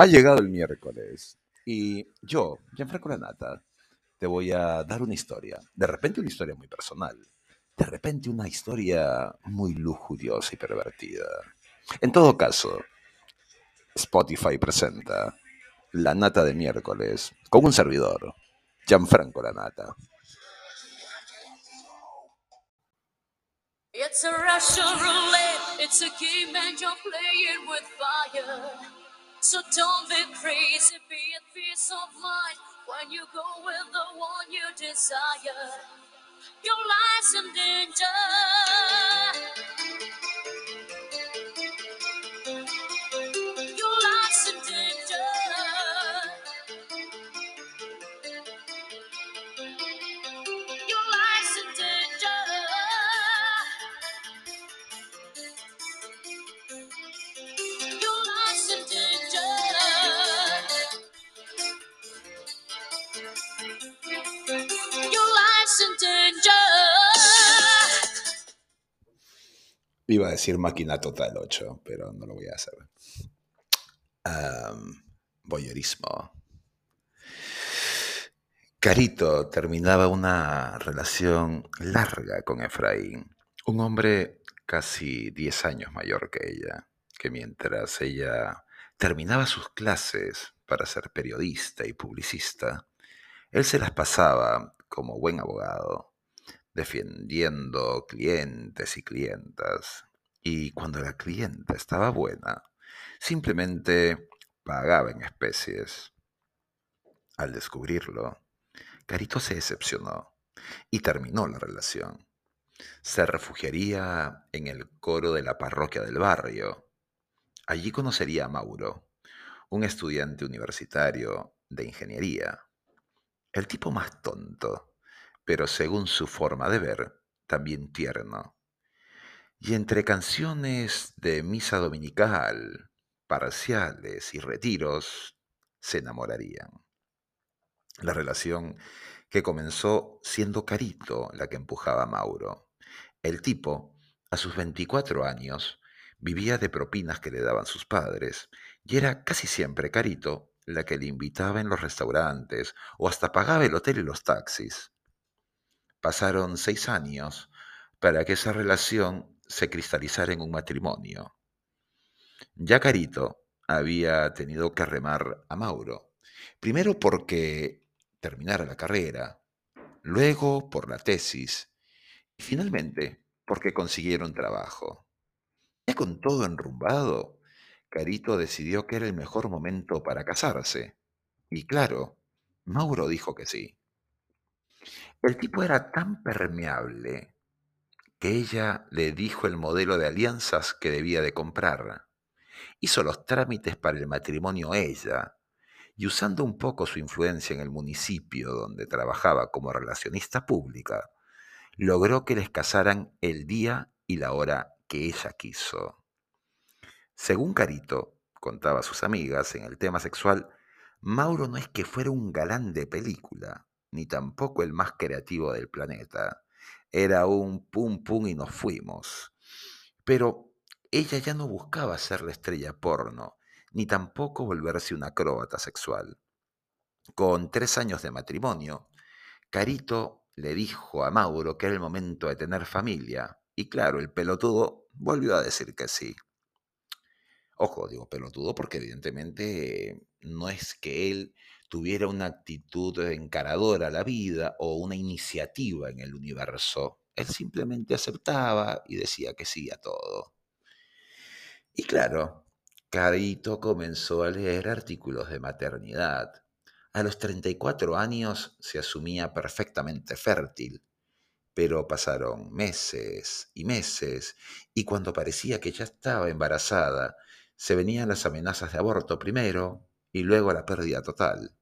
Ha llegado el miércoles y yo, Gianfranco Lanata, te voy a dar una historia. De repente una historia muy personal. De repente una historia muy lujuriosa y pervertida. En todo caso, Spotify presenta La Nata de miércoles con un servidor, Gianfranco Lanata. It's a Russian roulette, it's a game and you're playing with fire. So don't be crazy, be at peace of mind when you go with the one you desire. Your life's in danger. Decir máquina total 8, pero no lo voy a hacer. Um, voyeurismo. Carito terminaba una relación larga con Efraín, un hombre casi 10 años mayor que ella, que mientras ella terminaba sus clases para ser periodista y publicista, él se las pasaba como buen abogado, defendiendo clientes y clientas. Y cuando la clienta estaba buena, simplemente pagaba en especies. Al descubrirlo, Carito se decepcionó y terminó la relación. Se refugiaría en el coro de la parroquia del barrio. Allí conocería a Mauro, un estudiante universitario de ingeniería. El tipo más tonto, pero según su forma de ver, también tierno. Y entre canciones de misa dominical, parciales y retiros, se enamorarían. La relación que comenzó siendo Carito la que empujaba a Mauro. El tipo, a sus 24 años, vivía de propinas que le daban sus padres, y era casi siempre Carito la que le invitaba en los restaurantes o hasta pagaba el hotel y los taxis. Pasaron seis años para que esa relación se cristalizara en un matrimonio. Ya Carito había tenido que remar a Mauro, primero porque terminara la carrera, luego por la tesis y finalmente porque consiguieron trabajo. Ya con todo enrumbado, Carito decidió que era el mejor momento para casarse. Y claro, Mauro dijo que sí. El tipo era tan permeable que ella le dijo el modelo de alianzas que debía de comprar. Hizo los trámites para el matrimonio ella, y usando un poco su influencia en el municipio donde trabajaba como relacionista pública, logró que les casaran el día y la hora que ella quiso. Según Carito, contaba a sus amigas en el tema sexual, Mauro no es que fuera un galán de película, ni tampoco el más creativo del planeta. Era un pum pum y nos fuimos. Pero ella ya no buscaba ser la estrella porno, ni tampoco volverse una acróbata sexual. Con tres años de matrimonio, Carito le dijo a Mauro que era el momento de tener familia, y claro, el pelotudo volvió a decir que sí. Ojo, digo pelotudo porque evidentemente no es que él tuviera una actitud encaradora a la vida o una iniciativa en el universo. Él simplemente aceptaba y decía que sí a todo. Y claro, Carito comenzó a leer artículos de maternidad. A los 34 años se asumía perfectamente fértil, pero pasaron meses y meses y cuando parecía que ya estaba embarazada, se venían las amenazas de aborto primero y luego la pérdida total.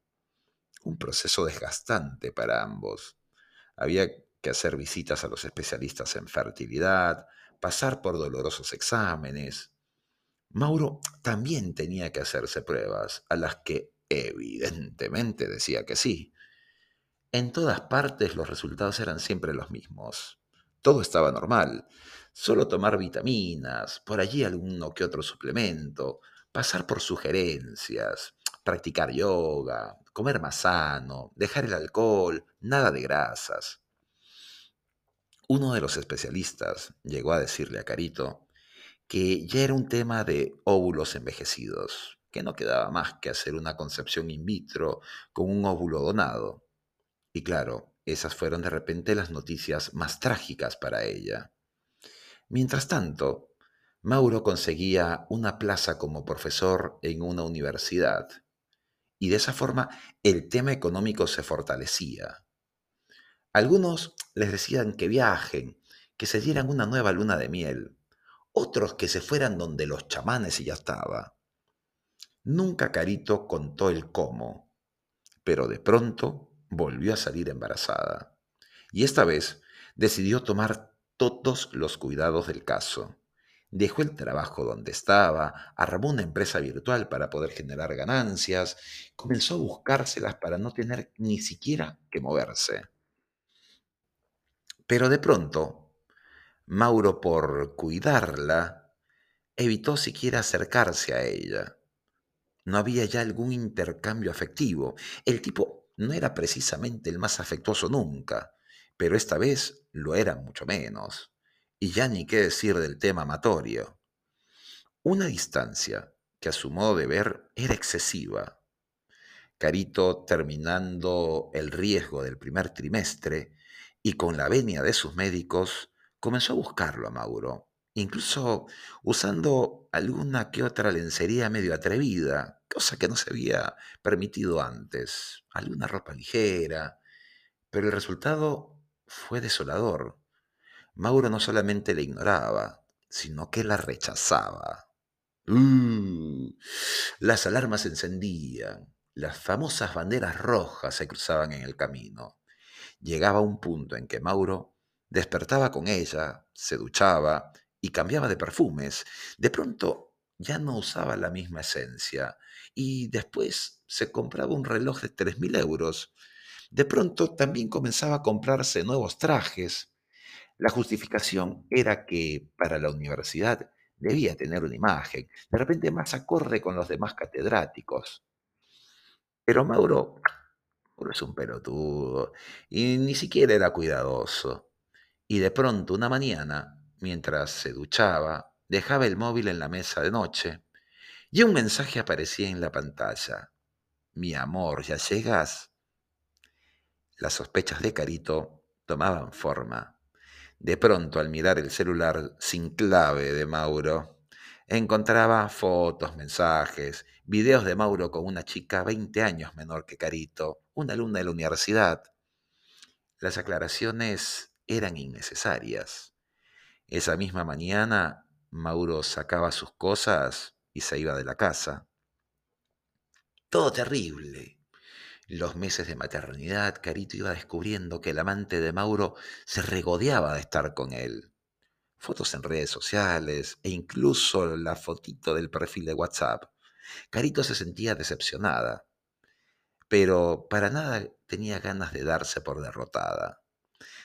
Un proceso desgastante para ambos. Había que hacer visitas a los especialistas en fertilidad, pasar por dolorosos exámenes. Mauro también tenía que hacerse pruebas, a las que evidentemente decía que sí. En todas partes los resultados eran siempre los mismos. Todo estaba normal. Solo tomar vitaminas, por allí alguno que otro suplemento, pasar por sugerencias, practicar yoga, comer más sano, dejar el alcohol, nada de grasas. Uno de los especialistas llegó a decirle a Carito que ya era un tema de óvulos envejecidos, que no quedaba más que hacer una concepción in vitro con un óvulo donado. Y claro, esas fueron de repente las noticias más trágicas para ella. Mientras tanto, Mauro conseguía una plaza como profesor en una universidad y de esa forma el tema económico se fortalecía. Algunos les decían que viajen, que se dieran una nueva luna de miel, otros que se fueran donde los chamanes y ya estaba. Nunca Carito contó el cómo, pero de pronto volvió a salir embarazada. Y esta vez decidió tomar todos los cuidados del caso. Dejó el trabajo donde estaba, armó una empresa virtual para poder generar ganancias, comenzó a buscárselas para no tener ni siquiera que moverse. Pero de pronto, Mauro, por cuidarla, evitó siquiera acercarse a ella. No había ya algún intercambio afectivo. El tipo no era precisamente el más afectuoso nunca, pero esta vez lo era mucho menos. Y ya ni qué decir del tema amatorio. Una distancia que a su modo de ver era excesiva. Carito, terminando el riesgo del primer trimestre, y con la venia de sus médicos comenzó a buscarlo a Mauro, incluso usando alguna que otra lencería medio atrevida, cosa que no se había permitido antes, alguna ropa ligera, pero el resultado fue desolador. Mauro no solamente le ignoraba, sino que la rechazaba. Las alarmas se encendían, las famosas banderas rojas se cruzaban en el camino llegaba un punto en que Mauro despertaba con ella, se duchaba y cambiaba de perfumes. De pronto ya no usaba la misma esencia y después se compraba un reloj de 3.000 euros. De pronto también comenzaba a comprarse nuevos trajes. La justificación era que para la universidad debía tener una imagen, de repente más acorde con los demás catedráticos. Pero Mauro Mauro es un pelotudo. Y ni siquiera era cuidadoso. Y de pronto, una mañana, mientras se duchaba, dejaba el móvil en la mesa de noche y un mensaje aparecía en la pantalla. Mi amor, ¿ya llegas? Las sospechas de Carito tomaban forma. De pronto, al mirar el celular sin clave de Mauro, Encontraba fotos, mensajes, videos de Mauro con una chica 20 años menor que Carito, una alumna de la universidad. Las aclaraciones eran innecesarias. Esa misma mañana, Mauro sacaba sus cosas y se iba de la casa. Todo terrible. Los meses de maternidad, Carito iba descubriendo que el amante de Mauro se regodeaba de estar con él fotos en redes sociales e incluso la fotito del perfil de WhatsApp, Carito se sentía decepcionada, pero para nada tenía ganas de darse por derrotada.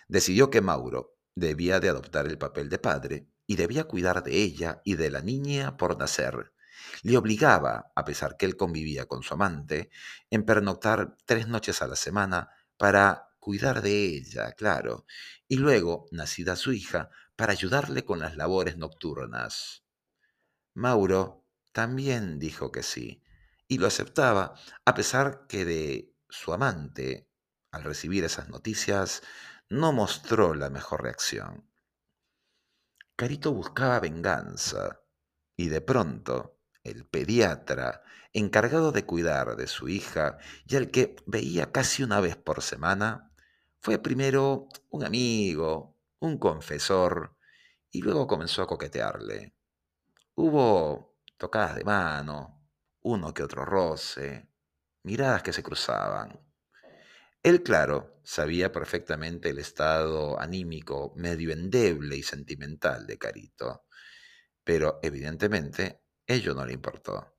Decidió que Mauro debía de adoptar el papel de padre y debía cuidar de ella y de la niña por nacer. Le obligaba, a pesar que él convivía con su amante, en pernoctar tres noches a la semana para cuidar de ella, claro, y luego, nacida su hija, para ayudarle con las labores nocturnas. Mauro también dijo que sí, y lo aceptaba, a pesar que de su amante, al recibir esas noticias, no mostró la mejor reacción. Carito buscaba venganza, y de pronto el pediatra, encargado de cuidar de su hija y al que veía casi una vez por semana, fue primero un amigo, un confesor, y luego comenzó a coquetearle. Hubo tocadas de mano, uno que otro roce, miradas que se cruzaban. Él, claro, sabía perfectamente el estado anímico medio endeble y sentimental de Carito, pero evidentemente ello no le importó.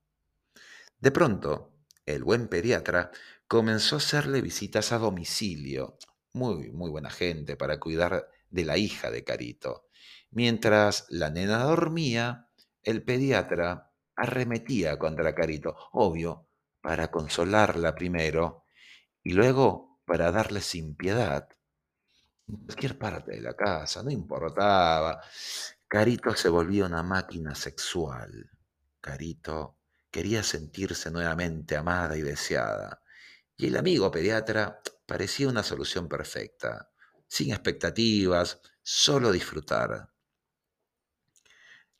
De pronto, el buen pediatra comenzó a hacerle visitas a domicilio muy, muy buena gente para cuidar de la hija de Carito. Mientras la nena dormía, el pediatra arremetía contra Carito, obvio, para consolarla primero y luego para darle sin piedad. En cualquier parte de la casa, no importaba. Carito se volvía una máquina sexual. Carito quería sentirse nuevamente amada y deseada. Y el amigo pediatra parecía una solución perfecta, sin expectativas, solo disfrutar.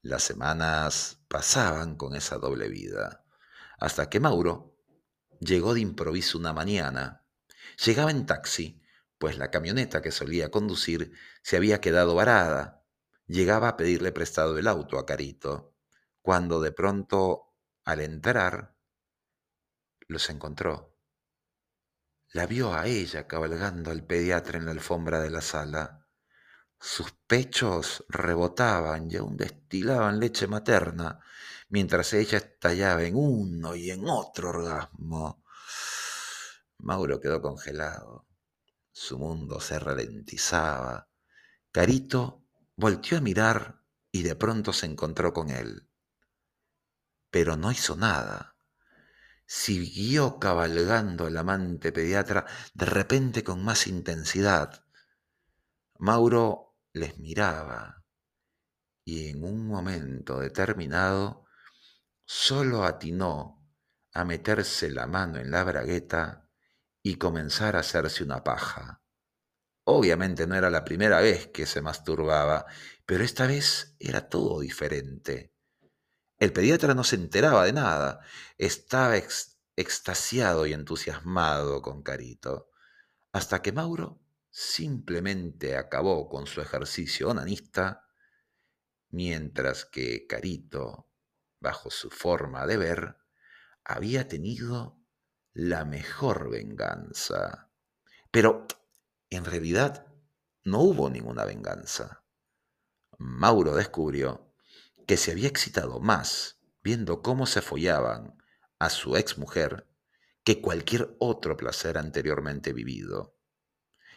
Las semanas pasaban con esa doble vida, hasta que Mauro llegó de improviso una mañana. Llegaba en taxi, pues la camioneta que solía conducir se había quedado varada. Llegaba a pedirle prestado el auto a Carito, cuando de pronto, al entrar, los encontró. La vio a ella cabalgando al pediatra en la alfombra de la sala. Sus pechos rebotaban y aún destilaban leche materna, mientras ella estallaba en uno y en otro orgasmo. Mauro quedó congelado. Su mundo se ralentizaba. Carito volteó a mirar y de pronto se encontró con él. Pero no hizo nada. Siguió cabalgando el amante pediatra de repente con más intensidad. Mauro les miraba y en un momento determinado solo atinó a meterse la mano en la bragueta y comenzar a hacerse una paja. Obviamente no era la primera vez que se masturbaba, pero esta vez era todo diferente. El pediatra no se enteraba de nada, estaba extasiado y entusiasmado con Carito, hasta que Mauro simplemente acabó con su ejercicio onanista, mientras que Carito, bajo su forma de ver, había tenido la mejor venganza. Pero, en realidad, no hubo ninguna venganza. Mauro descubrió que se había excitado más viendo cómo se follaban a su exmujer que cualquier otro placer anteriormente vivido.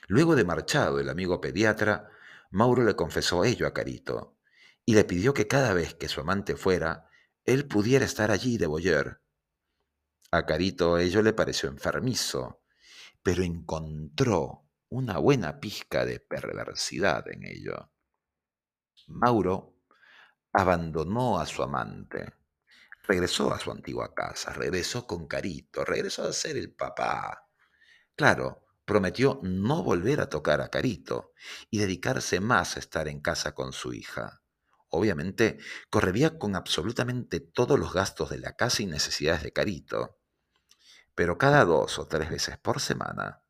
Luego de marchado el amigo pediatra, Mauro le confesó ello a Carito y le pidió que cada vez que su amante fuera, él pudiera estar allí de boyer. A Carito ello le pareció enfermizo, pero encontró una buena pizca de perversidad en ello. Mauro abandonó a su amante, regresó a su antigua casa, regresó con Carito, regresó a ser el papá. Claro, prometió no volver a tocar a Carito y dedicarse más a estar en casa con su hija. Obviamente, correría con absolutamente todos los gastos de la casa y necesidades de Carito. Pero cada dos o tres veces por semana,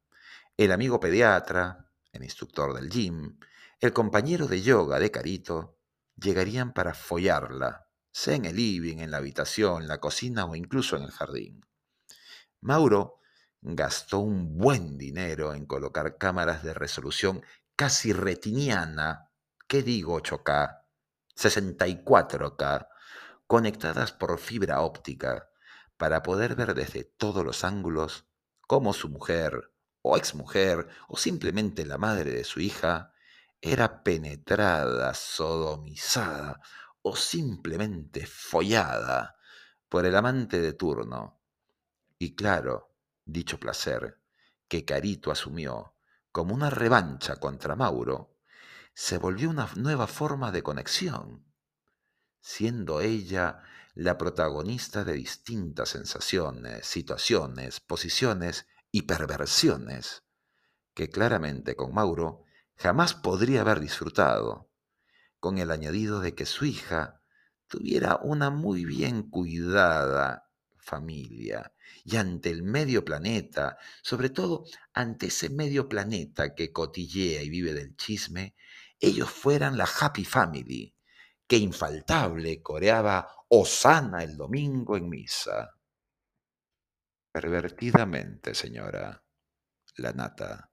el amigo pediatra, el instructor del gym, el compañero de yoga de Carito, llegarían para follarla, sea en el living, en la habitación, la cocina o incluso en el jardín. Mauro gastó un buen dinero en colocar cámaras de resolución casi retiniana, ¿qué digo 8K? 64K, conectadas por fibra óptica para poder ver desde todos los ángulos cómo su mujer o exmujer o simplemente la madre de su hija era penetrada, sodomizada o simplemente follada por el amante de turno. Y claro, dicho placer, que Carito asumió como una revancha contra Mauro, se volvió una nueva forma de conexión, siendo ella la protagonista de distintas sensaciones, situaciones, posiciones y perversiones, que claramente con Mauro jamás podría haber disfrutado, con el añadido de que su hija tuviera una muy bien cuidada familia y ante el medio planeta, sobre todo ante ese medio planeta que cotillea y vive del chisme, ellos fueran la Happy Family, que infaltable coreaba Osana el domingo en misa. Pervertidamente, señora, la nata.